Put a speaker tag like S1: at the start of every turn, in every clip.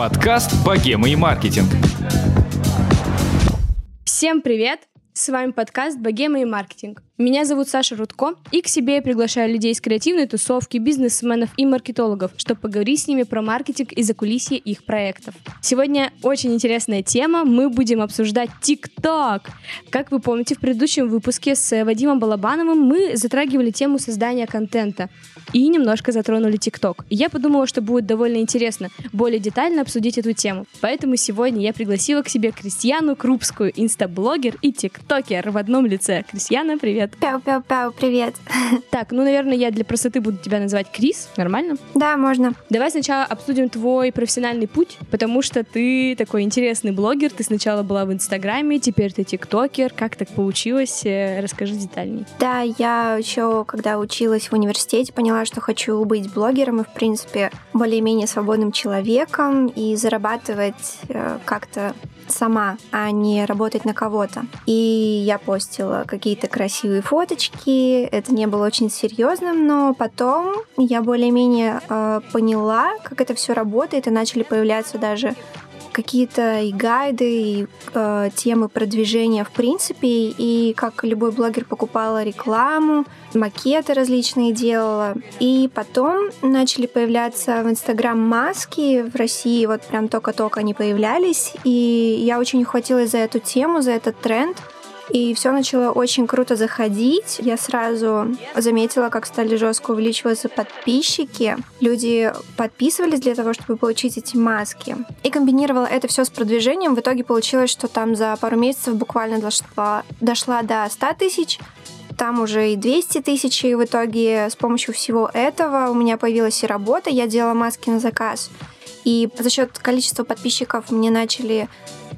S1: Подкаст «Богема и маркетинг».
S2: Всем привет! С вами подкаст «Богема и маркетинг». Меня зовут Саша Рудко, и к себе я приглашаю людей из креативной тусовки, бизнесменов и маркетологов, чтобы поговорить с ними про маркетинг и закулисье их проектов. Сегодня очень интересная тема. Мы будем обсуждать ТикТок. Как вы помните, в предыдущем выпуске с Вадимом Балабановым мы затрагивали тему создания контента и немножко затронули ТикТок. Я подумала, что будет довольно интересно более детально обсудить эту тему. Поэтому сегодня я пригласила к себе Кристиану Крупскую, инстаблогер и тиктокер в одном лице. Кристиана, привет!
S3: Привет. Пяу-пяу-пяу, привет.
S2: Так, ну, наверное, я для простоты буду тебя называть Крис. Нормально?
S3: Да, можно.
S2: Давай сначала обсудим твой профессиональный путь, потому что ты такой интересный блогер. Ты сначала была в Инстаграме, теперь ты тиктокер. Как так получилось? Э, расскажи детальней.
S3: Да, я еще, когда училась в университете, поняла, что хочу быть блогером и, в принципе, более-менее свободным человеком и зарабатывать э, как-то сама, а не работать на кого-то. И я постила какие-то красивые фоточки. Это не было очень серьезным, но потом я более-менее э, поняла, как это все работает, и начали появляться даже какие-то и гайды, и э, темы продвижения в принципе, и как любой блогер покупала рекламу, макеты различные делала. И потом начали появляться в Инстаграм маски в России, вот прям только-только они появлялись, и я очень ухватилась за эту тему, за этот тренд, и все начало очень круто заходить. Я сразу заметила, как стали жестко увеличиваться подписчики. Люди подписывались для того, чтобы получить эти маски. И комбинировала это все с продвижением. В итоге получилось, что там за пару месяцев буквально дошла, дошла до 100 тысяч там уже и 200 тысяч, и в итоге с помощью всего этого у меня появилась и работа, я делала маски на заказ. И за счет количества подписчиков мне начали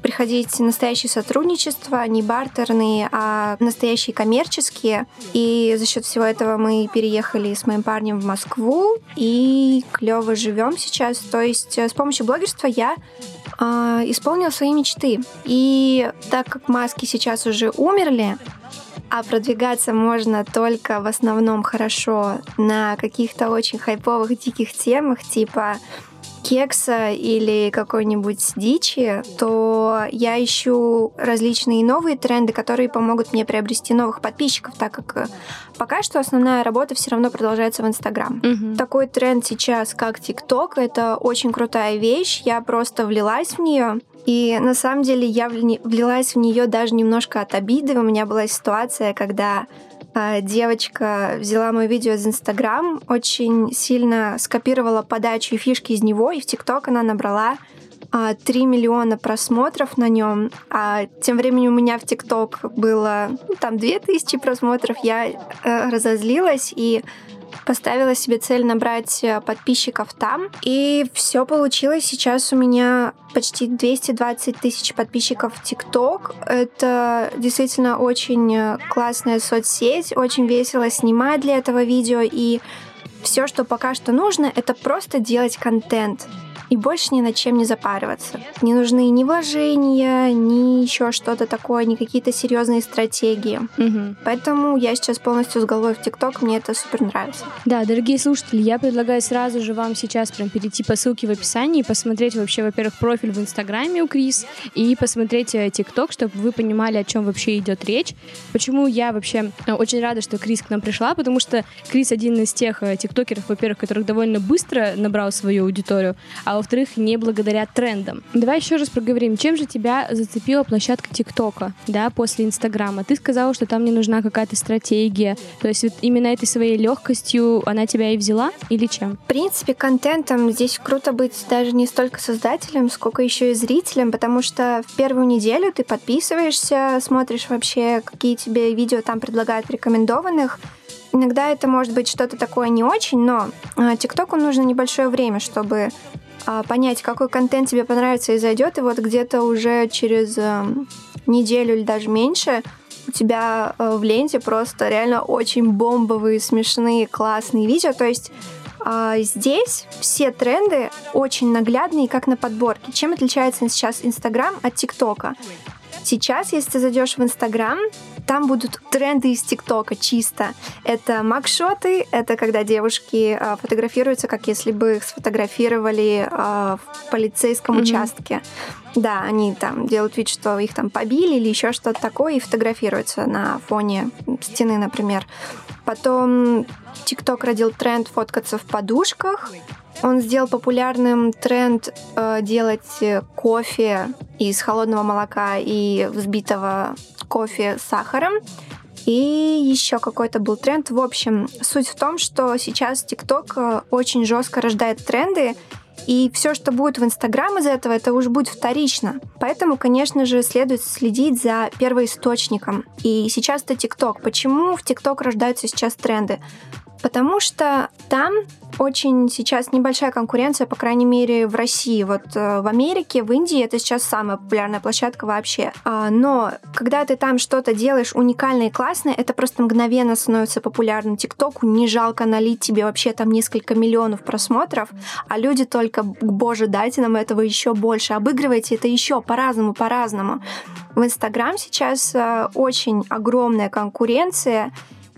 S3: приходить настоящие сотрудничества, не бартерные, а настоящие коммерческие. И за счет всего этого мы переехали с моим парнем в Москву и клево живем сейчас. То есть э, с помощью блогерства я э, исполнила свои мечты. И так как маски сейчас уже умерли, а продвигаться можно только в основном хорошо на каких-то очень хайповых диких темах, типа кекса или какой-нибудь дичи, то я ищу различные новые тренды, которые помогут мне приобрести новых подписчиков, так как э, пока что основная работа все равно продолжается в Инстаграм. Угу. Такой тренд сейчас, как ТикТок, это очень крутая вещь. Я просто влилась в нее. И на самом деле я влилась в нее даже немножко от обиды. У меня была ситуация, когда девочка взяла мое видео из Инстаграм, очень сильно скопировала подачу и фишки из него, и в ТикТок она набрала 3 а, миллиона просмотров на нем, а тем временем у меня в ТикТок было ну, там 2000 просмотров, я э, разозлилась и поставила себе цель набрать э, подписчиков там. И все получилось. Сейчас у меня почти 220 тысяч подписчиков в ТикТок. Это действительно очень э, классная соцсеть. Очень весело снимать для этого видео. И все, что пока что нужно, это просто делать контент и больше ни над чем не запариваться. Не нужны ни вложения, ни еще что-то такое, ни какие-то серьезные стратегии. Угу. Поэтому я сейчас полностью с головой в ТикТок, мне это супер нравится.
S2: Да, дорогие слушатели, я предлагаю сразу же вам сейчас прям перейти по ссылке в описании и посмотреть вообще, во-первых, профиль в Инстаграме у Крис и посмотреть э, ТикТок, чтобы вы понимали, о чем вообще идет речь. Почему я вообще э, очень рада, что Крис к нам пришла, потому что Крис один из тех э, тиктокеров, во-первых, которых довольно быстро набрал свою аудиторию, а а во-вторых, не благодаря трендам. Давай еще раз проговорим, чем же тебя зацепила площадка ТикТока, да, после Инстаграма? Ты сказала, что там не нужна какая-то стратегия, то есть вот именно этой своей легкостью она тебя и взяла или чем?
S3: В принципе, контентом здесь круто быть даже не столько создателем, сколько еще и зрителем, потому что в первую неделю ты подписываешься, смотришь вообще, какие тебе видео там предлагают рекомендованных, Иногда это может быть что-то такое не очень, но а, ТикТоку нужно небольшое время, чтобы понять, какой контент тебе понравится и зайдет, и вот где-то уже через э, неделю или даже меньше у тебя э, в ленте просто реально очень бомбовые, смешные, классные видео. То есть э, здесь все тренды очень наглядные, как на подборке. Чем отличается сейчас Инстаграм от ТикТока? Сейчас, если ты зайдешь в Инстаграм, там будут тренды из ТикТока чисто. Это макшоты, это когда девушки э, фотографируются, как если бы их сфотографировали э, в полицейском mm-hmm. участке. Да, они там делают вид, что их там побили или еще что-то такое, и фотографируются на фоне стены, например. Потом ТикТок родил тренд фоткаться в подушках. Он сделал популярным тренд э, делать кофе из холодного молока и взбитого кофе с сахаром. И еще какой-то был тренд. В общем, суть в том, что сейчас ТикТок э, очень жестко рождает тренды, и все, что будет в Инстаграм из этого, это уже будет вторично. Поэтому, конечно же, следует следить за первоисточником. И сейчас это ТикТок. Почему в ТикТок рождаются сейчас тренды? Потому что там очень сейчас небольшая конкуренция, по крайней мере, в России. Вот э, в Америке, в Индии это сейчас самая популярная площадка вообще. А, но когда ты там что-то делаешь уникальное и классное, это просто мгновенно становится популярным. ТикТоку не жалко налить тебе вообще там несколько миллионов просмотров, а люди только, боже, дайте нам этого еще больше, обыгрывайте это еще по-разному, по-разному. В Инстаграм сейчас э, очень огромная конкуренция,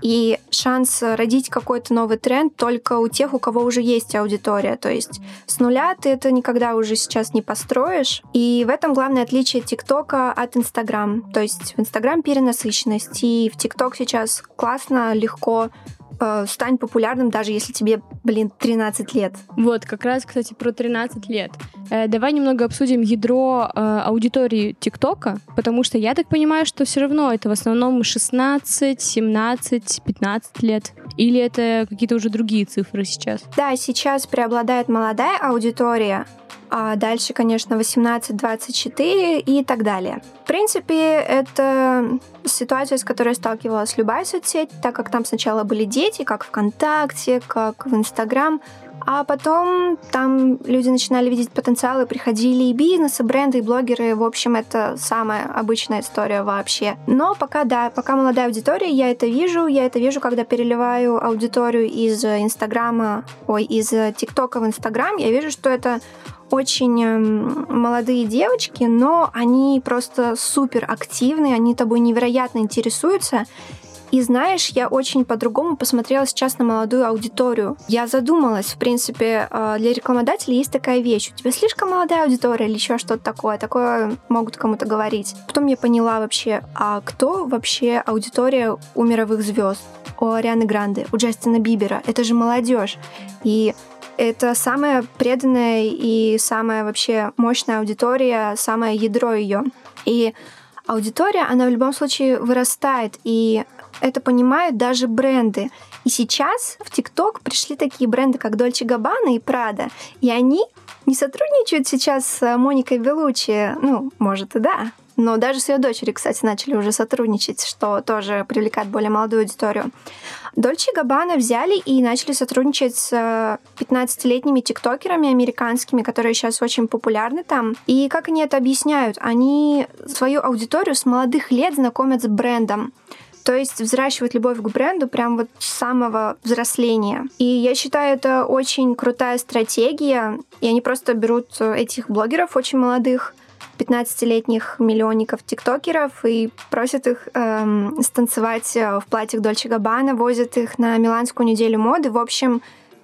S3: и шанс родить какой-то новый тренд только у тех, у кого уже есть аудитория. То есть с нуля ты это никогда уже сейчас не построишь. И в этом главное отличие ТикТока от Инстаграм. То есть в Инстаграм перенасыщенность, и в ТикТок сейчас классно, легко э, стань популярным, даже если тебе, блин, 13 лет.
S2: Вот, как раз, кстати, про 13 лет. Э, давай немного обсудим ядро э, аудитории ТикТока, потому что я так понимаю, что все равно это в основном 16, 17, 15 лет. Или это какие-то уже другие цифры сейчас?
S3: Да, сейчас преобладает молодая аудитория, а дальше, конечно, 18-24 и так далее. В принципе, это ситуация, с которой сталкивалась любая соцсеть, так как там сначала были дети, как ВКонтакте, как в Инстаграм, а потом там люди начинали видеть потенциал и приходили и бизнесы, бренды, и блогеры. В общем, это самая обычная история вообще. Но пока, да, пока молодая аудитория, я это вижу. Я это вижу, когда переливаю аудиторию из Инстаграма, ой, из ТикТока в Инстаграм. Я вижу, что это очень эм, молодые девочки, но они просто супер активные, они тобой невероятно интересуются. И знаешь, я очень по-другому посмотрела сейчас на молодую аудиторию. Я задумалась, в принципе, э, для рекламодателей есть такая вещь. У тебя слишком молодая аудитория или еще что-то такое. Такое могут кому-то говорить. Потом я поняла вообще, а кто вообще аудитория у мировых звезд? У Арианы Гранде, у Джастина Бибера. Это же молодежь. И это самая преданная и самая вообще мощная аудитория, самое ядро ее. И аудитория, она в любом случае вырастает, и это понимают даже бренды. И сейчас в ТикТок пришли такие бренды, как Dolce Gabbana и Prada, и они не сотрудничают сейчас с Моникой Белучи, ну, может и да, но даже с ее дочерью, кстати, начали уже сотрудничать, что тоже привлекает более молодую аудиторию. Дольче Габбана взяли и начали сотрудничать с 15-летними тиктокерами американскими, которые сейчас очень популярны там. И как они это объясняют? Они свою аудиторию с молодых лет знакомят с брендом. То есть взращивать любовь к бренду прям вот с самого взросления. И я считаю, это очень крутая стратегия. И они просто берут этих блогеров очень молодых, 15-летних миллионников-тиктокеров и просят их эм, станцевать э, в платьях Дольче Габбана, возят их на Миланскую неделю моды. В общем,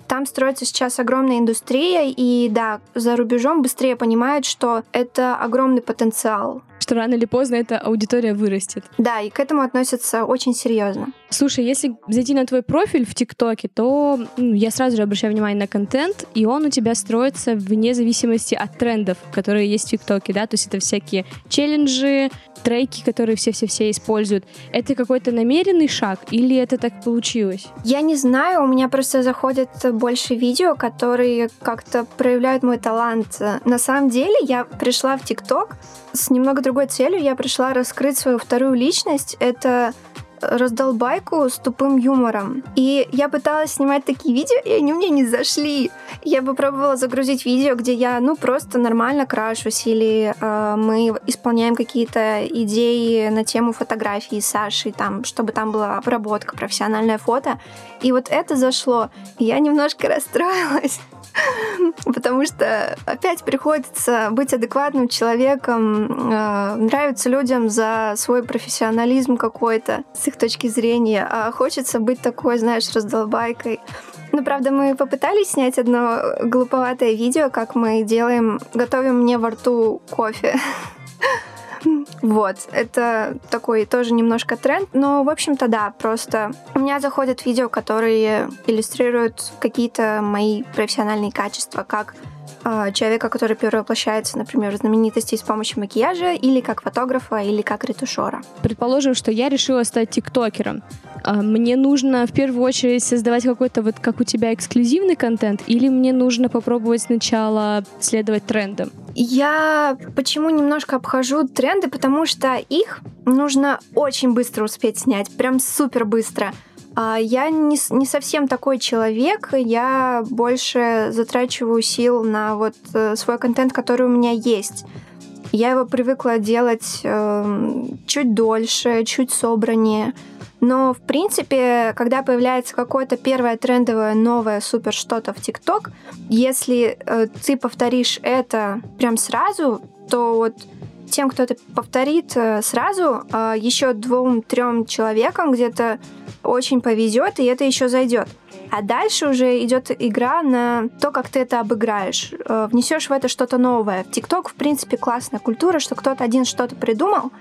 S3: там строится сейчас огромная индустрия, и да, за рубежом быстрее понимают, что это огромный потенциал
S2: что рано или поздно эта аудитория вырастет.
S3: Да, и к этому относятся очень серьезно.
S2: Слушай, если зайти на твой профиль в ТикТоке, то ну, я сразу же обращаю внимание на контент, и он у тебя строится вне зависимости от трендов, которые есть в ТикТоке, да, то есть это всякие челленджи, треки, которые все-все-все используют. Это какой-то намеренный шаг или это так получилось?
S3: Я не знаю, у меня просто заходят больше видео, которые как-то проявляют мой талант. На самом деле я пришла в ТикТок с немного другой целью. Я пришла раскрыть свою вторую личность. Это раздолбайку с тупым юмором. И я пыталась снимать такие видео, и они мне не зашли. Я бы пробовала загрузить видео, где я, ну, просто нормально крашусь, или э, мы исполняем какие-то идеи на тему фотографии с Сашей, там, чтобы там была обработка, профессиональное фото. И вот это зашло. И я немножко расстроилась. Потому что опять приходится быть адекватным человеком, э, нравится людям за свой профессионализм какой-то с их точки зрения, а хочется быть такой, знаешь, раздолбайкой. Ну, правда, мы попытались снять одно глуповатое видео, как мы делаем, готовим мне во рту кофе. Вот, это такой тоже немножко тренд, но, в общем-то, да, просто у меня заходят видео, которые иллюстрируют какие-то мои профессиональные качества, как человека, который перевоплощается, например, в знаменитости с помощью макияжа, или как фотографа, или как ретушера.
S2: Предположим, что я решила стать тиктокером. А, мне нужно в первую очередь создавать какой-то вот как у тебя эксклюзивный контент, или мне нужно попробовать сначала следовать трендам?
S3: Я почему немножко обхожу тренды, потому что их нужно очень быстро успеть снять, прям супер быстро. А я не, не совсем такой человек, я больше затрачиваю сил на вот э, свой контент, который у меня есть. Я его привыкла делать э, чуть дольше, чуть собраннее. Но, в принципе, когда появляется какое-то первое трендовое новое супер что-то в ТикТок, если э, ты повторишь это прям сразу, то вот тем, кто это повторит э, сразу, э, еще двум-трем человекам где-то очень повезет, и это еще зайдет. А дальше уже идет игра на то, как ты это обыграешь. Э, внесешь в это что-то новое. В ТикТок, в принципе, классная культура, что кто-то один что-то придумал,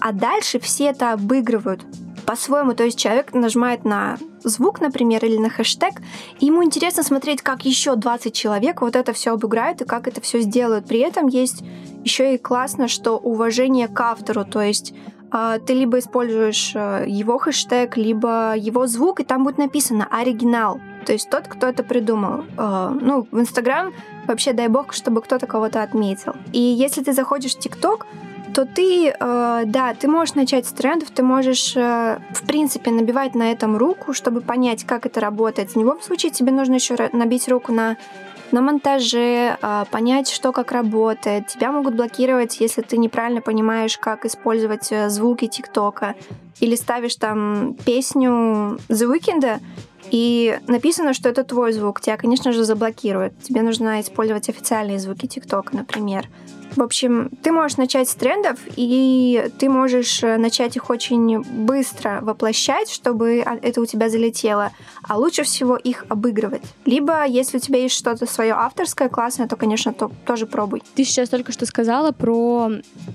S3: а дальше все это обыгрывают по-своему. То есть человек нажимает на звук, например, или на хэштег, и ему интересно смотреть, как еще 20 человек вот это все обыграют и как это все сделают. При этом есть еще и классно, что уважение к автору, то есть а, ты либо используешь э, его хэштег, либо его звук, и там будет написано оригинал. То есть тот, кто это придумал. А, ну, в Инстаграм вообще дай бог, чтобы кто-то кого-то отметил. И если ты заходишь в ТикТок, то ты, э, да, ты можешь начать с трендов, ты можешь, э, в принципе, набивать на этом руку, чтобы понять, как это работает. В любом случае тебе нужно еще набить руку на на монтаже, э, понять, что как работает. Тебя могут блокировать, если ты неправильно понимаешь, как использовать э, звуки ТикТока. Или ставишь там песню The Weeknd, и написано, что это твой звук. Тебя, конечно же, заблокируют. Тебе нужно использовать официальные звуки ТикТока, например. В общем, ты можешь начать с трендов, и ты можешь э, начать их очень быстро воплощать, чтобы это у тебя залетело. А лучше всего их обыгрывать. Либо, если у тебя есть что-то свое авторское, классное, то, конечно, то, тоже пробуй.
S2: Ты сейчас только что сказала про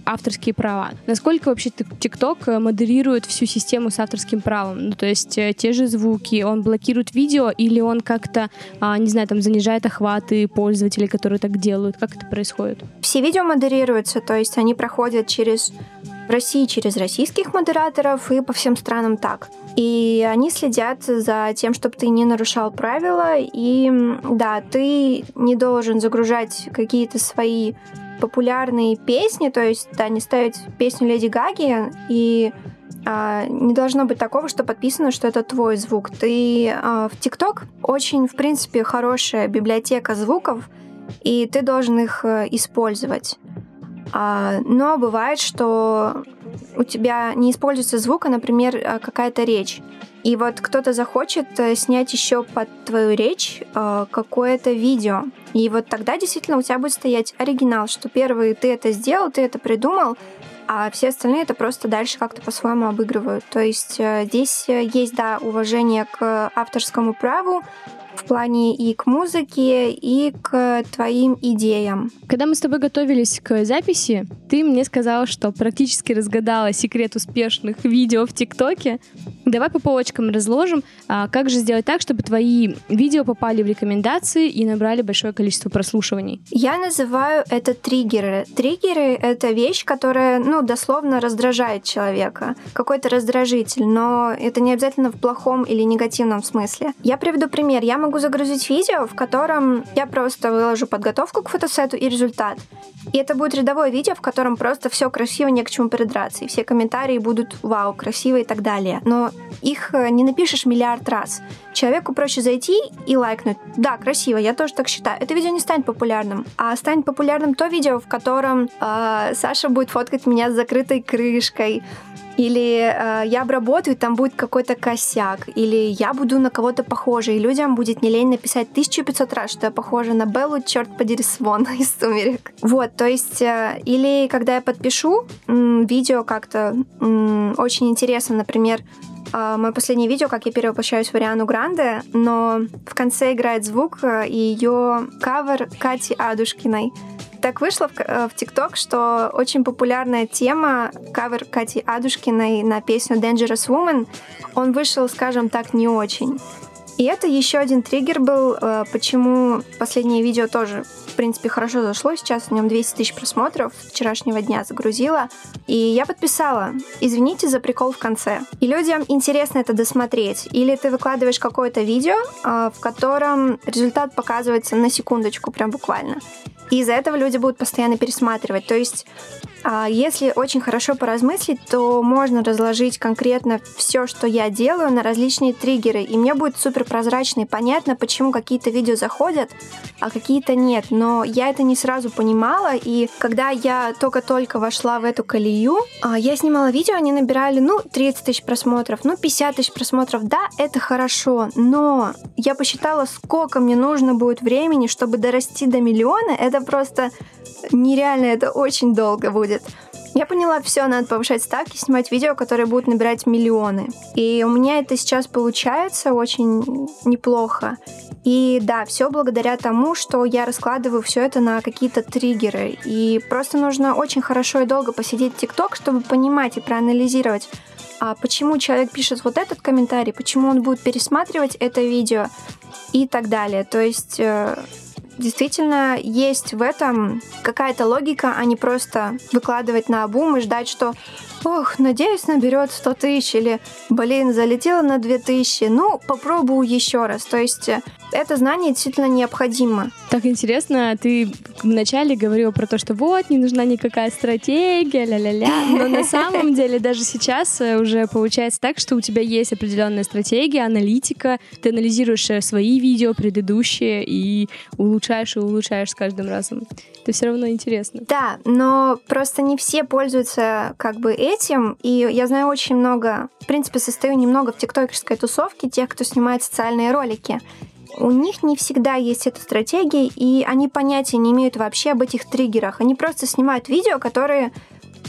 S2: авторские права. Насколько вообще ТикТок э, модерирует всю систему с авторским правом? Ну, то есть э, те же звуки, он блокирует видео или он как-то, а, не знаю, там занижает охваты пользователей, которые так делают? Как это происходит?
S3: Все видео модерируются, то есть они проходят через в России через российских модераторов и по всем странам так. И они следят за тем, чтобы ты не нарушал правила. И да, ты не должен загружать какие-то свои популярные песни, то есть да, не ставить песню Леди Гаги и а, не должно быть такого, что подписано, что это твой звук. Ты а, в ТикТок очень, в принципе, хорошая библиотека звуков, и ты должен их э, использовать. А, но бывает, что у тебя не используется звук, а, например, э, какая-то речь. И вот кто-то захочет э, снять еще под твою речь какое-то видео. И вот тогда действительно у тебя будет стоять оригинал, что первый ты это сделал, ты это придумал, а все остальные это просто дальше как-то по-своему обыгрывают. То есть здесь есть, да, уважение к авторскому праву, в плане и к музыке, и к твоим идеям.
S2: Когда мы с тобой готовились к записи, ты мне сказала, что практически разгадала секрет успешных видео в ТикТоке. Давай по полочкам разложим, а как же сделать так, чтобы твои видео попали в рекомендации и набрали большое количество прослушиваний.
S3: Я называю это триггеры. Триггеры — это вещь, которая, ну, дословно раздражает человека. Какой-то раздражитель, но это не обязательно в плохом или негативном смысле. Я приведу пример. Я могу могу загрузить видео, в котором я просто выложу подготовку к фотосету и результат. И это будет рядовое видео, в котором просто все красиво, не к чему придраться. И все комментарии будут вау, красиво и так далее. Но их э, не напишешь миллиард раз. Человеку проще зайти и лайкнуть. Да, красиво, я тоже так считаю. Это видео не станет популярным. А станет популярным то видео, в котором э, Саша будет фоткать меня с закрытой крышкой, или э, я обработаю, там будет какой-то косяк, или я буду на кого-то похожа, и людям будет не лень написать 1500 раз, что я похожа на Беллу, черт подери, Свон из «Сумерек». Вот, то есть, э, или когда я подпишу м, видео как-то м, очень интересно, например, э, мое последнее видео, как я перевоплощаюсь в Ариану Гранде, но в конце играет звук э, ее кавер Кати Адушкиной. Так вышло в ТикТок, что очень популярная тема, кавер Кати Адушкиной на песню Dangerous Woman, он вышел, скажем так, не очень. И это еще один триггер был, э, почему последнее видео тоже, в принципе, хорошо зашло. Сейчас в нем 200 тысяч просмотров вчерашнего дня загрузила. И я подписала. Извините за прикол в конце. И людям интересно это досмотреть. Или ты выкладываешь какое-то видео, э, в котором результат показывается на секундочку, прям буквально. И из-за этого люди будут постоянно пересматривать. То есть а, если очень хорошо поразмыслить, то можно разложить конкретно все, что я делаю, на различные триггеры. И мне будет супер прозрачно и понятно, почему какие-то видео заходят, а какие-то нет. Но я это не сразу понимала. И когда я только-только вошла в эту колею, а, я снимала видео, они набирали, ну, 30 тысяч просмотров, ну, 50 тысяч просмотров. Да, это хорошо, но я посчитала, сколько мне нужно будет времени, чтобы дорасти до миллиона. Это просто нереально, это очень долго будет. Я поняла, все, надо повышать ставки, снимать видео, которые будут набирать миллионы. И у меня это сейчас получается очень неплохо. И да, все благодаря тому, что я раскладываю все это на какие-то триггеры. И просто нужно очень хорошо и долго посидеть в ТикТок, чтобы понимать и проанализировать, а почему человек пишет вот этот комментарий, почему он будет пересматривать это видео и так далее. То есть э, действительно есть в этом какая-то логика, а не просто выкладывать на обум и ждать, что ох, надеюсь, наберет 100 тысяч, или, блин, залетела на 2000, ну, попробую еще раз. То есть э, это знание действительно необходимо.
S2: Так интересно, ты вначале говорила про то, что вот, не нужна никакая стратегия, ля-ля-ля, но на самом деле даже сейчас э, уже получается так, что у тебя есть определенная стратегия, аналитика, ты анализируешь э, свои видео, предыдущие, и улучшаешь и улучшаешь с каждым разом. Это все равно интересно.
S3: Да, но просто не все пользуются как бы этим, и я знаю очень много, в принципе, состою немного в тиктокерской тусовке тех, кто снимает социальные ролики. У них не всегда есть эта стратегия, и они понятия не имеют вообще об этих триггерах. Они просто снимают видео, которые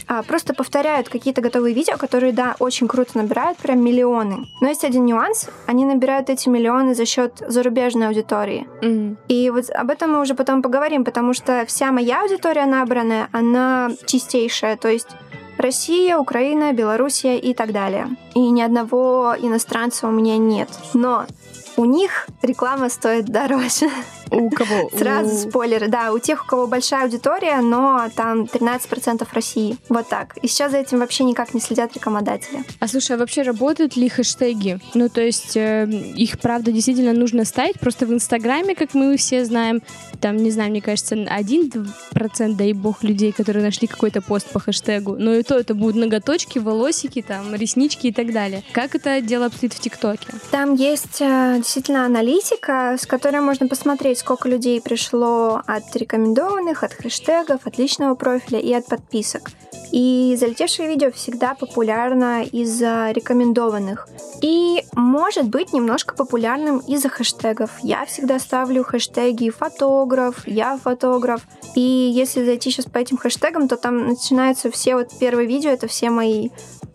S3: а, просто повторяют какие-то готовые видео, которые, да, очень круто набирают, прям миллионы. Но есть один нюанс, они набирают эти миллионы за счет зарубежной аудитории. Mm-hmm. И вот об этом мы уже потом поговорим, потому что вся моя аудитория набранная, она чистейшая, то есть Россия, Украина, Белоруссия и так далее. И ни одного иностранца у меня нет. Но у них реклама стоит дороже.
S2: У кого?
S3: Сразу у... спойлеры. Да, у тех, у кого большая аудитория, но там 13% России. Вот так. И сейчас за этим вообще никак не следят рекламодатели.
S2: А слушай, а вообще работают ли хэштеги? Ну, то есть э, их, правда, действительно нужно ставить. Просто в Инстаграме, как мы все знаем, там, не знаю, мне кажется, 1%, дай бог, людей, которые нашли какой-то пост по хэштегу. Но и то это будут ноготочки, волосики, там, реснички и так далее. Как это дело обстоит в ТикТоке?
S3: Там есть э, действительно аналитика, с которой можно посмотреть, сколько людей пришло от рекомендованных, от хэштегов, от личного профиля и от подписок. И залетевшее видео всегда популярно из-за рекомендованных. И может быть немножко популярным из-за хэштегов. Я всегда ставлю хэштеги фотограф, я фотограф. И если зайти сейчас по этим хэштегам, то там начинаются все вот первые видео, это все мои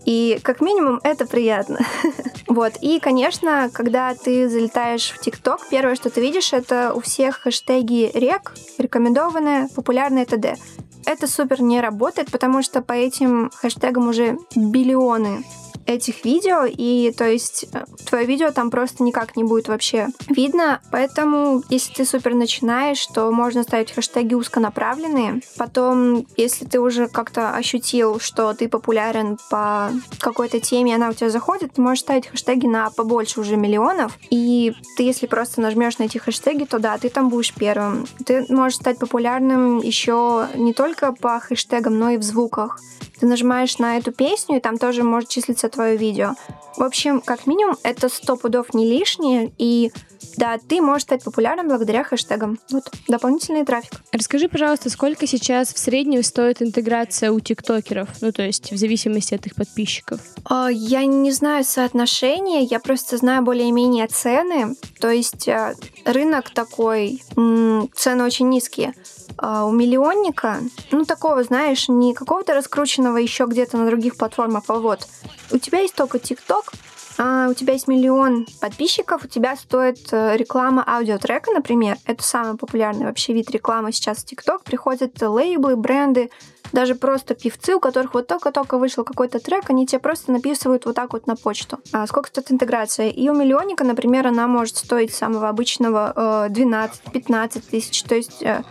S3: и как минимум это приятно. вот. И, конечно, когда ты залетаешь в ТикТок, первое, что ты видишь, это у всех хэштеги рек, рекомендованные, популярные т.д. Это супер не работает, потому что по этим хэштегам уже биллионы этих видео, и то есть э, твое видео там просто никак не будет вообще видно, поэтому если ты супер начинаешь, то можно ставить хэштеги узконаправленные. Потом, если ты уже как-то ощутил, что ты популярен по какой-то теме, она у тебя заходит, ты можешь ставить хэштеги на побольше уже миллионов, и ты, если просто нажмешь на эти хэштеги, то да, ты там будешь первым. Ты можешь стать популярным еще не только по хэштегам, но и в звуках. Ты нажимаешь на эту песню, и там тоже может числиться твое видео. В общем, как минимум, это сто пудов не лишнее, и да, ты можешь стать популярным благодаря хэштегам. Вот, дополнительный трафик.
S2: Расскажи, пожалуйста, сколько сейчас в среднем стоит интеграция у тиктокеров? Ну, то есть в зависимости от их подписчиков.
S3: А, я не знаю соотношения, я просто знаю более-менее цены. То есть э, рынок такой, цены очень низкие. А, у миллионника, ну, такого, знаешь, не какого-то раскрученного еще где-то на других платформах, а вот у тебя есть только ТикТок, а, у тебя есть миллион подписчиков, у тебя стоит э, реклама аудиотрека, например. Это самый популярный вообще вид рекламы сейчас в ТикТок. Приходят лейблы, бренды, даже просто певцы, у которых вот только-только вышел какой-то трек, они тебе просто написывают вот так вот на почту. А сколько стоит интеграция? И у миллионника, например, она может стоить самого обычного 12-15 э, тысяч. То есть э,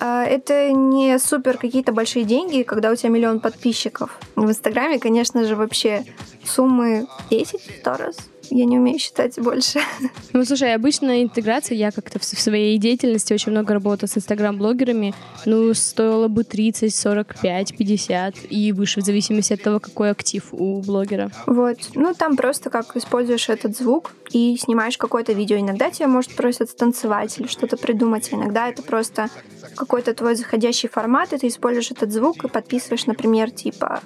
S3: а, это не супер какие-то большие деньги, когда у тебя миллион подписчиков. В Инстаграме, конечно же, вообще суммы 10-100 раз я не умею считать больше.
S2: Ну, слушай, обычно интеграция, я как-то в своей деятельности очень много работала с инстаграм-блогерами, ну, стоило бы 30, 45, 50 и выше, в зависимости от того, какой актив у блогера.
S3: Вот. Ну, там просто как используешь этот звук и снимаешь какое-то видео. Иногда тебя, может, просят станцевать или что-то придумать, а иногда это просто какой-то твой заходящий формат, и ты используешь этот звук и подписываешь, например, типа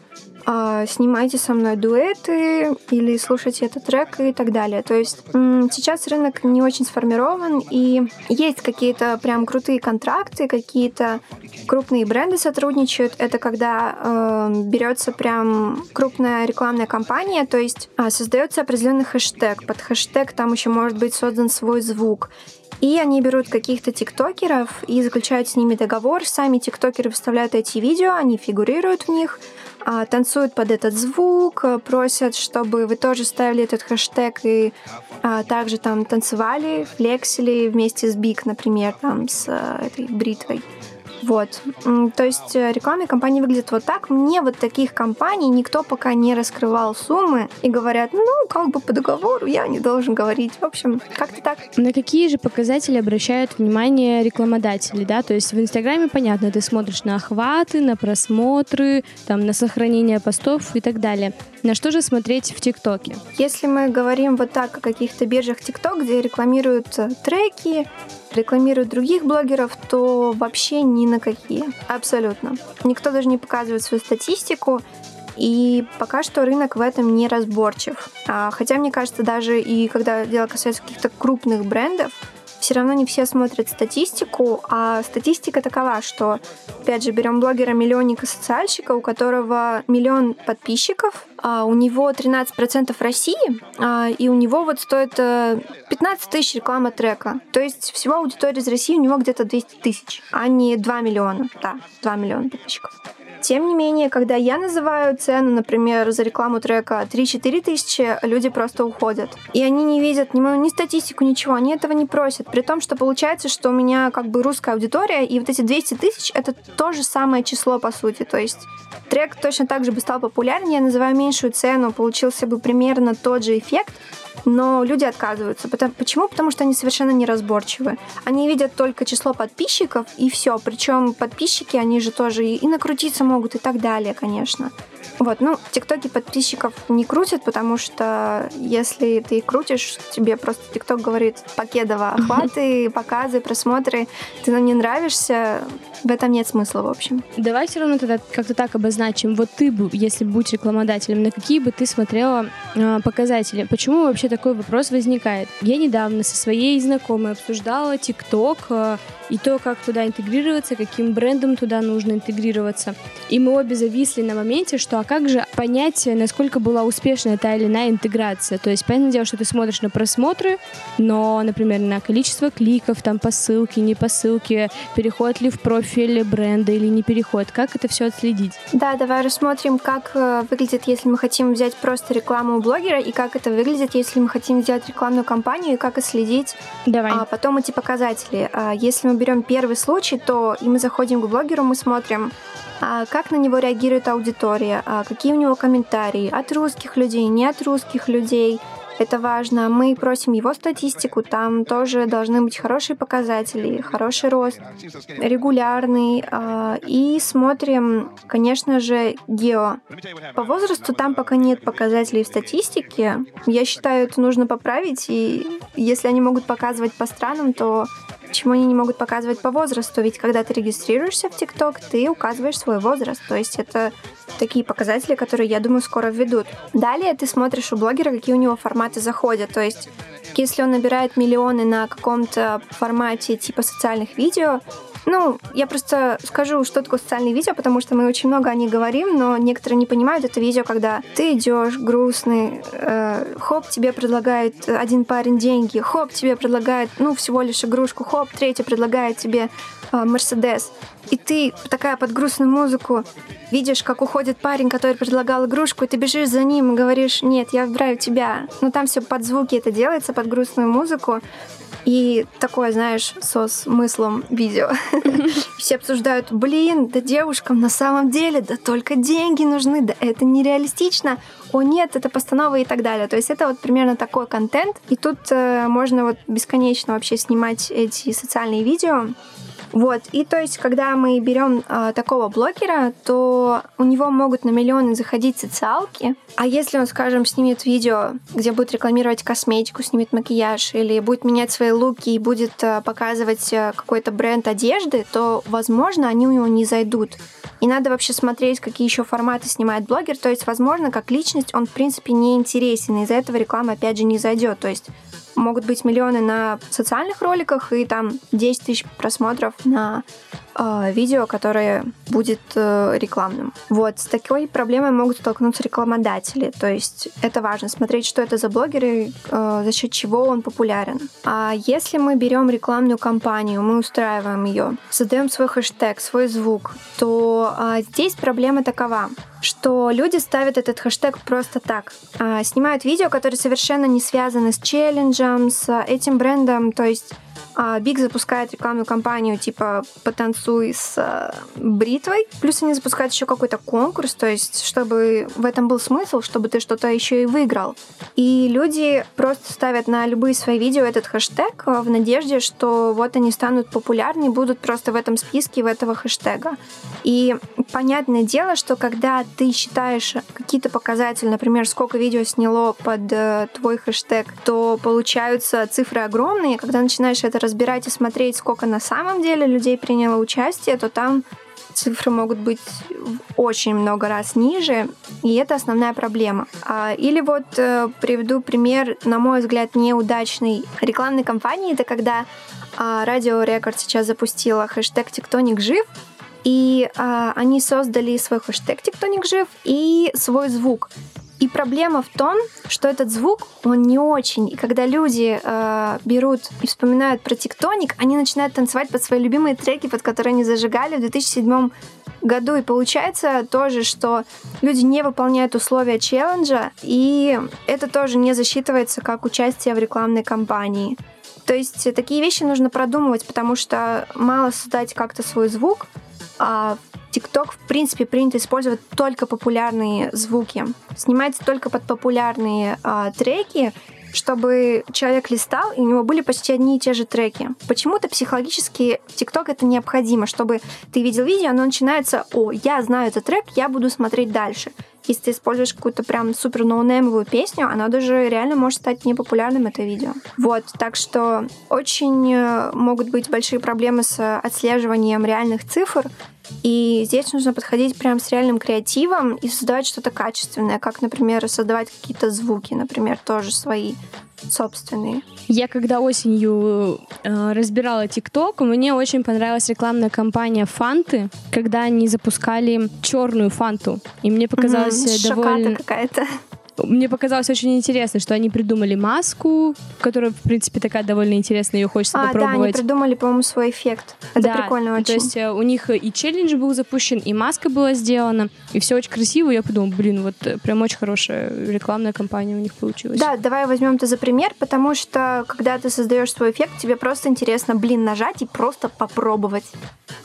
S3: снимайте со мной дуэты или слушайте этот трек и так далее. То есть сейчас рынок не очень сформирован, и есть какие-то прям крутые контракты, какие-то крупные бренды сотрудничают. Это когда э, берется прям крупная рекламная кампания, то есть э, создается определенный хэштег. Под хэштег там еще может быть создан свой звук. И они берут каких-то тиктокеров и заключают с ними договор. Сами тиктокеры выставляют эти видео, они фигурируют в них, а, танцуют под этот звук, просят, чтобы вы тоже ставили этот хэштег и а, также там танцевали, флексили вместе с Биг, например, там с а, этой бритвой. Вот. То есть э, рекламные кампании выглядят вот так. Мне вот таких компаний никто пока не раскрывал суммы и говорят, ну, как бы по договору я не должен говорить. В общем, как-то так.
S2: На какие же показатели обращают внимание рекламодатели, да? То есть в Инстаграме, понятно, ты смотришь на охваты, на просмотры, там, на сохранение постов и так далее. На что же смотреть в ТикТоке?
S3: Если мы говорим вот так о каких-то биржах ТикТок, где рекламируют треки, рекламируют других блогеров, то вообще ни на какие. Абсолютно. Никто даже не показывает свою статистику. И пока что рынок в этом не разборчив. А, хотя, мне кажется, даже и когда дело касается каких-то крупных брендов, все равно не все смотрят статистику, а статистика такова, что, опять же, берем блогера-миллионника-социальщика, у которого миллион подписчиков, а у него 13% России, а, и у него вот стоит 15 э, тысяч реклама трека. То есть всего аудитория из России у него где-то 200 тысяч, а не 2 миллиона. Да, 2 миллиона подписчиков. Тем не менее, когда я называю цену, например, за рекламу трека 3-4 тысячи, люди просто уходят. И они не видят ни, ни статистику, ничего, они этого не просят. При том, что получается, что у меня как бы русская аудитория, и вот эти 200 тысяч — это то же самое число, по сути. То есть трек точно так же бы стал популярнее, я называю меньшую цену, получился бы примерно тот же эффект, но люди отказываются. Почему? Потому что они совершенно неразборчивы. Они видят только число подписчиков и все. Причем подписчики, они же тоже и накрутиться могут и так далее, конечно. Вот, ну, ТикТоки подписчиков не крутят, потому что если ты их крутишь, тебе просто ТикТок говорит покедово охваты, показы, просмотры, ты нам не нравишься, в этом нет смысла, в общем.
S2: Давай все равно тогда как-то так обозначим. Вот ты бы, если будь рекламодателем, на какие бы ты смотрела э, показатели? Почему вообще такой вопрос возникает? Я недавно со своей знакомой обсуждала ТикТок, э, и то, как туда интегрироваться, каким брендом туда нужно интегрироваться. И мы обе зависли на моменте, что а как же понять, насколько была успешна та или иная интеграция. То есть, понятное дело, что ты смотришь на просмотры, но, например, на количество кликов, там, по ссылке, не по ссылке, переход ли в профиль бренда или не переход, как это все отследить?
S3: Да, давай рассмотрим, как э, выглядит, если мы хотим взять просто рекламу у блогера, и как это выглядит, если мы хотим взять рекламную кампанию, и как отследить
S2: Давай.
S3: а потом эти показатели. А, если мы берем первый случай, то и мы заходим к блогеру, мы смотрим, а, как на него реагирует аудитория, а, какие у него комментарии от русских людей, не от русских людей, это важно. Мы просим его статистику, там тоже должны быть хорошие показатели, хороший рост, регулярный. Э, и смотрим, конечно же, гео. По возрасту там пока нет показателей в статистике. Я считаю, это нужно поправить, и если они могут показывать по странам, то Почему они не могут показывать по возрасту? Ведь когда ты регистрируешься в ТикТок, ты указываешь свой возраст. То есть это такие показатели, которые, я думаю, скоро введут. Далее ты смотришь у блогера, какие у него форматы заходят. То есть если он набирает миллионы на каком-то формате типа социальных видео, ну, я просто скажу, что такое социальные видео, потому что мы очень много о них говорим, но некоторые не понимают это видео, когда ты идешь грустный, э, хоп, тебе предлагает один парень деньги, хоп, тебе предлагает, ну, всего лишь игрушку, хоп, третий предлагает тебе э, Мерседес. И ты такая под грустную музыку видишь, как уходит парень, который предлагал игрушку, и ты бежишь за ним и говоришь, нет, я выбираю тебя. Но там все под звуки это делается, под грустную музыку. И такое, знаешь, со смыслом видео. Все обсуждают, блин, да девушкам на самом деле, да только деньги нужны, да это нереалистично. О нет, это постанова и так далее. То есть это вот примерно такой контент. И тут э, можно вот бесконечно вообще снимать эти социальные видео. Вот, и то есть, когда мы берем э, такого блогера, то у него могут на миллионы заходить социалки, а если он, скажем, снимет видео, где будет рекламировать косметику, снимет макияж, или будет менять свои луки и будет э, показывать э, какой-то бренд одежды, то, возможно, они у него не зайдут. И надо вообще смотреть, какие еще форматы снимает блогер. То есть, возможно, как личность он, в принципе, не интересен. Из-за этого реклама, опять же, не зайдет. То есть могут быть миллионы на социальных роликах и там 10 тысяч просмотров на видео, которое будет э, рекламным. Вот, с такой проблемой могут столкнуться рекламодатели. То есть это важно, смотреть, что это за блогеры, э, за счет чего он популярен. А если мы берем рекламную кампанию, мы устраиваем ее, создаем свой хэштег, свой звук, то э, здесь проблема такова что люди ставят этот хэштег просто так. А, снимают видео, которые совершенно не связаны с челленджем, с этим брендом, то есть а Биг запускает рекламную кампанию типа «Потанцуй с э, бритвой». Плюс они запускают еще какой-то конкурс, то есть чтобы в этом был смысл, чтобы ты что-то еще и выиграл. И люди просто ставят на любые свои видео этот хэштег э, в надежде, что вот они станут популярнее, будут просто в этом списке в этого хэштега. И понятное дело, что когда ты считаешь какие-то показатели, например, сколько видео сняло под э, твой хэштег, то получаются цифры огромные. Когда начинаешь это разбирать и смотреть, сколько на самом деле людей приняло участие, то там цифры могут быть очень много раз ниже, и это основная проблема. А, или вот э, приведу пример, на мой взгляд, неудачной рекламной кампании. Это когда а, Радио Рекорд сейчас запустила хэштег «Тектоник жив», и а, они создали свой хэштег «Тектоник жив» и свой звук. И проблема в том, что этот звук, он не очень. И когда люди э, берут и вспоминают про тектоник, они начинают танцевать под свои любимые треки, под которые они зажигали в 2007 году. И получается тоже, что люди не выполняют условия челленджа, и это тоже не засчитывается как участие в рекламной кампании. То есть такие вещи нужно продумывать, потому что мало создать как-то свой звук, а TikTok, в принципе, принято использовать только популярные звуки. Снимается только под популярные а, треки, чтобы человек листал, и у него были почти одни и те же треки. Почему-то психологически в TikTok это необходимо, чтобы ты видел видео, оно начинается «О, я знаю этот трек, я буду смотреть дальше». Если ты используешь какую-то прям супер ноунеймовую песню, она даже реально может стать непопулярным, это видео. Вот, так что очень э, могут быть большие проблемы с отслеживанием реальных цифр, и здесь нужно подходить прям с реальным креативом и создавать что-то качественное, как, например, создавать какие-то звуки, например, тоже свои. Собственные.
S2: Я когда осенью э, разбирала ТикТок, мне очень понравилась рекламная кампания Фанты, когда они запускали черную Фанту. И мне показалось
S3: угу,
S2: довольно...
S3: какая-то.
S2: Мне показалось очень интересно, что они придумали маску, которая, в принципе, такая довольно интересная, ее хочется
S3: а,
S2: попробовать.
S3: да, они придумали, по-моему, свой эффект. Это
S2: да,
S3: прикольно очень.
S2: То есть э, у них и челлендж был запущен, и маска была сделана, и все очень красиво. Я подумала, блин, вот э, прям очень хорошая рекламная кампания у них получилась.
S3: Да, давай возьмем это за пример, потому что когда ты создаешь свой эффект, тебе просто интересно, блин, нажать и просто попробовать.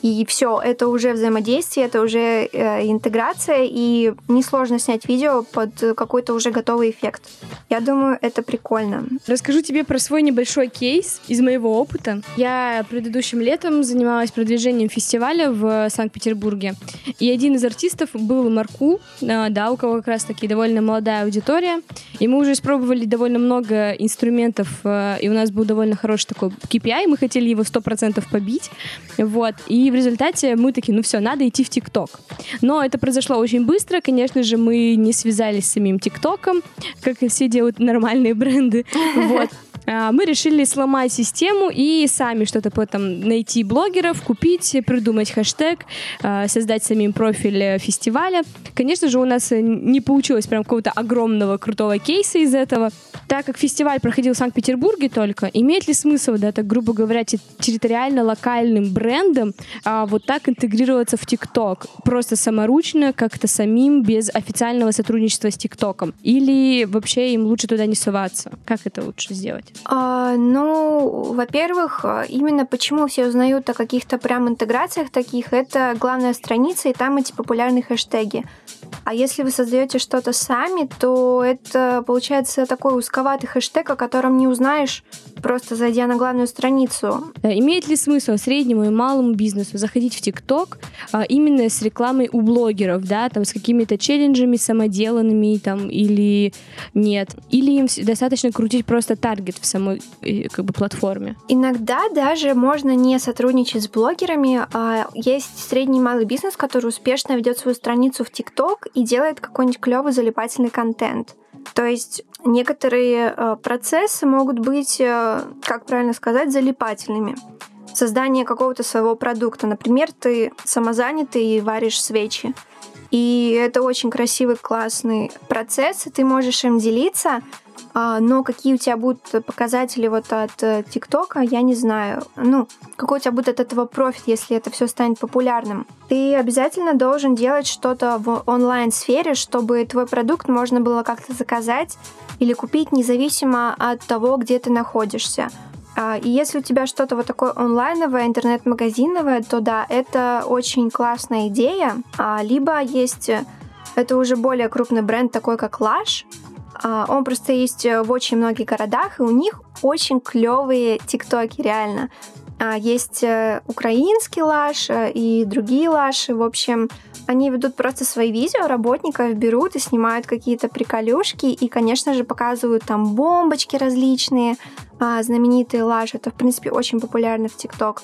S3: И все, это уже взаимодействие, это уже э, интеграция, и несложно снять видео под какой-то уже готовый эффект. Я думаю, это прикольно.
S2: Расскажу тебе про свой небольшой кейс из моего опыта. Я предыдущим летом занималась продвижением фестиваля в Санкт-Петербурге, и один из артистов был Марку, э, да, у кого как раз таки довольно молодая аудитория, и мы уже испробовали довольно много инструментов, э, и у нас был довольно хороший такой KPI, мы хотели его 100% побить, вот, и в результате мы такие, ну все, надо идти в ТикТок. Но это произошло очень быстро, конечно же, мы не связались с самим ТикТоком, как и все делают нормальные бренды, вот. А, мы решили сломать систему и сами что-то потом найти блогеров, купить, придумать хэштег, а, создать самим профиль фестиваля. Конечно же, у нас не получилось прям какого-то огромного крутого кейса из этого. Так как фестиваль проходил в Санкт-Петербурге только, имеет ли смысл, да, так грубо говоря, территориально локальным брендом а, вот так интегрироваться в ТикТок? Просто саморучно, как-то самим, без официального сотрудничества с ТикТоком? Или вообще им лучше туда не соваться? Как это лучше сделать?
S3: А, ну, во-первых, именно почему все узнают о каких-то прям интеграциях таких, это главная страница, и там эти популярные хэштеги. А если вы создаете что-то сами, то это получается такой узковатый хэштег, о котором не узнаешь, просто зайдя на главную страницу.
S2: Э, имеет ли смысл среднему и малому бизнесу заходить в ТикТок а, именно с рекламой у блогеров, да, там с какими-то челленджами самоделанными там или нет? Или им достаточно крутить просто таргет в самой э, как бы платформе?
S3: Иногда даже можно не сотрудничать с блогерами. А есть средний и малый бизнес, который успешно ведет свою страницу в ТикТок и делает какой-нибудь клевый залипательный контент. То есть некоторые э, процессы могут быть, э, как правильно сказать, залипательными. Создание какого-то своего продукта. Например, ты самозанятый и варишь свечи. И это очень красивый, классный процесс, и ты можешь им делиться, а, но какие у тебя будут показатели вот от э, ТикТока, я не знаю. Ну, какой у тебя будет от этого профит, если это все станет популярным. Ты обязательно должен делать что-то в онлайн-сфере, чтобы твой продукт можно было как-то заказать или купить независимо от того, где ты находишься. А, и если у тебя что-то вот такое онлайновое, интернет-магазиновое, то да, это очень классная идея. А, либо есть э, это уже более крупный бренд, такой как Lush, а, он просто есть э, в очень многих городах, и у них очень клевые тиктоки, реально. А, есть э, украинский лаш э, и другие лаши. В общем, они ведут просто свои видео, работников берут и снимают какие-то приколюшки, и, конечно же, показывают там бомбочки различные, а, знаменитые лаши. Это, в принципе, очень популярно в ТикТок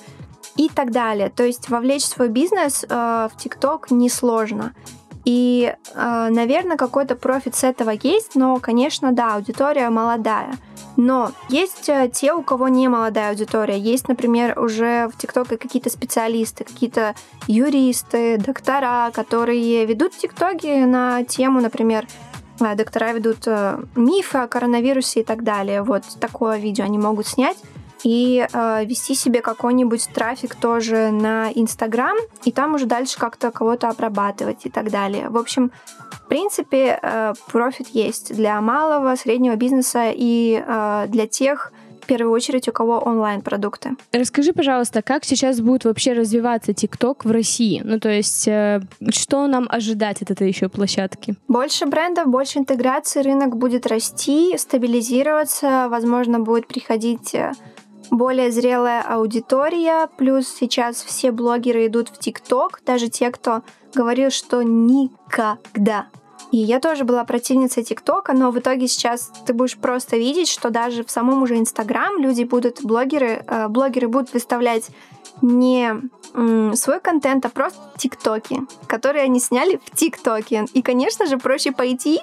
S3: и так далее. То есть вовлечь свой бизнес в ТикТок несложно. И, э, наверное, какой-то профит с этого есть, но, конечно, да, аудитория молодая. Но есть э, те, у кого не молодая аудитория. Есть, например, уже в ТикТоке какие-то специалисты, какие-то юристы, доктора, которые ведут ТикТоки на тему, например, э, доктора ведут мифы о коронавирусе и так далее. Вот такое видео они могут снять и э, вести себе какой-нибудь трафик тоже на Инстаграм, и там уже дальше как-то кого-то обрабатывать и так далее. В общем, в принципе, э, профит есть для малого, среднего бизнеса и э, для тех, в первую очередь, у кого онлайн-продукты.
S2: Расскажи, пожалуйста, как сейчас будет вообще развиваться ТикТок в России? Ну, то есть, э, что нам ожидать от этой еще площадки?
S3: Больше брендов, больше интеграции, рынок будет расти, стабилизироваться, возможно, будет приходить э, более зрелая аудитория, плюс сейчас все блогеры идут в ТикТок, даже те, кто говорил, что никогда. И я тоже была противницей ТикТока, но в итоге сейчас ты будешь просто видеть, что даже в самом уже Инстаграм люди будут, блогеры, э, блогеры будут выставлять не м, свой контент, а просто ТикТоки, которые они сняли в ТикТоке. И, конечно же, проще пойти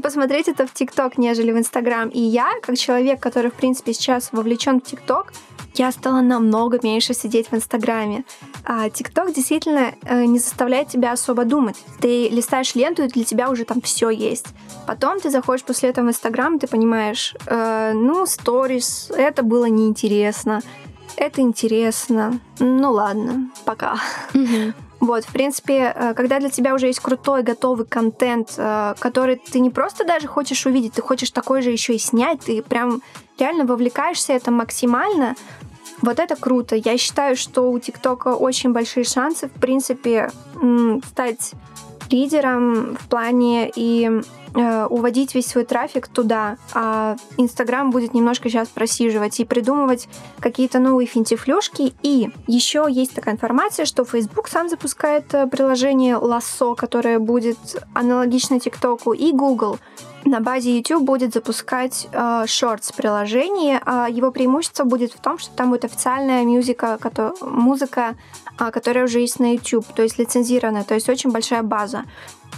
S3: посмотреть это в ТикТок, нежели в Инстаграм. И я, как человек, который, в принципе, сейчас вовлечен в ТикТок, я стала намного меньше сидеть в Инстаграме. А ТикТок действительно э, не заставляет тебя особо думать. Ты листаешь ленту, и для тебя уже там все есть. Потом ты заходишь после этого в Инстаграм, ты понимаешь, э, ну, сторис, это было неинтересно, это интересно. Ну ладно, пока. Вот, в принципе, э, когда для тебя уже есть крутой, готовый контент, э, который ты не просто даже хочешь увидеть, ты хочешь такой же еще и снять, ты прям реально вовлекаешься это максимально, вот это круто. Я считаю, что у ТикТока очень большие шансы, в принципе, стать лидером в плане и э, уводить весь свой трафик туда, а Инстаграм будет немножко сейчас просиживать и придумывать какие-то новые финтифлюшки. И еще есть такая информация, что Facebook сам запускает э, приложение Lasso, которое будет аналогично ТикТоку, и Google на базе YouTube будет запускать э, Shorts приложение. Э, его преимущество будет в том, что там будет официальная музыка, которая, музыка, э, которая уже есть на YouTube, то есть лицензированная, то есть очень большая база.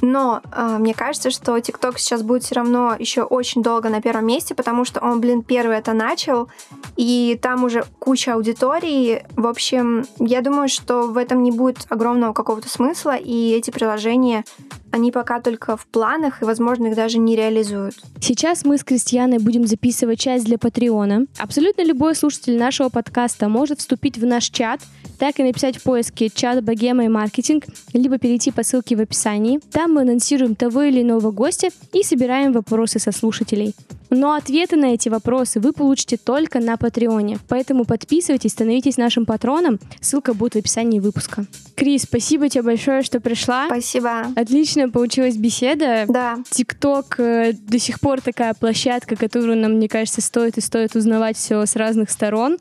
S3: Но э, мне кажется, что TikTok сейчас будет все равно еще очень долго на первом месте, потому что он, блин, первый это начал, и там уже куча аудитории. В общем, я думаю, что в этом не будет огромного какого-то смысла, и эти приложения они пока только в планах и, возможно, их даже не реализуют.
S2: Сейчас мы с Кристианой будем записывать часть для Патреона. Абсолютно любой слушатель нашего подкаста может вступить в наш чат, так и написать в поиске чат «Богема и маркетинг», либо перейти по ссылке в описании. Там мы анонсируем того или иного гостя и собираем вопросы со слушателей. Но ответы на эти вопросы вы получите только на Патреоне. Поэтому подписывайтесь, становитесь нашим патроном. Ссылка будет в описании выпуска. Крис, спасибо тебе большое, что пришла.
S3: Спасибо.
S2: Отличная получилась беседа.
S3: Да.
S2: ТикТок э, до сих пор такая площадка, которую нам, мне кажется, стоит и стоит узнавать все с разных сторон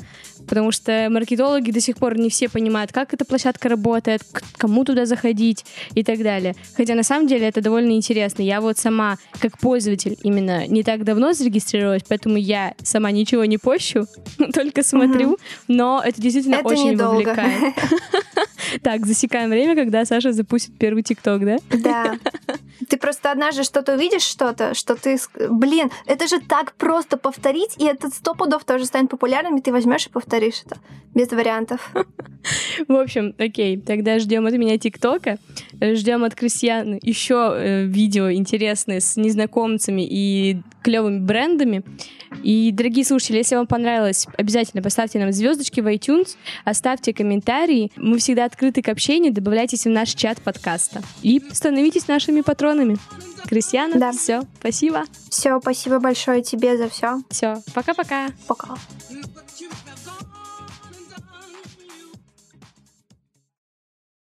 S2: потому что маркетологи до сих пор не все понимают, как эта площадка работает, кому туда заходить и так далее. Хотя на самом деле это довольно интересно. Я вот сама, как пользователь, именно не так давно зарегистрировалась, поэтому я сама ничего не пощу, только смотрю, но это действительно
S3: это
S2: очень
S3: недолго.
S2: вовлекает. Так, засекаем время, когда Саша запустит первый ТикТок, да?
S3: Да. Ты просто однажды что-то увидишь, что-то, что ты... Блин, это же так просто повторить, и этот сто пудов тоже станет популярным, и ты возьмешь и повторишь это. Без вариантов.
S2: В общем, окей, тогда ждем от меня ТикТока, ждем от Крестьян еще э, видео интересные с незнакомцами и клевыми брендами. И, дорогие слушатели, если вам понравилось, обязательно поставьте нам звездочки в iTunes, оставьте комментарии. Мы всегда открыты к общению, добавляйтесь в наш чат подкаста. И становитесь нашими патронами. Кристиана,
S3: да.
S2: все, спасибо.
S3: Все, спасибо большое тебе за все.
S2: Все, пока-пока.
S3: Пока. -пока. пока.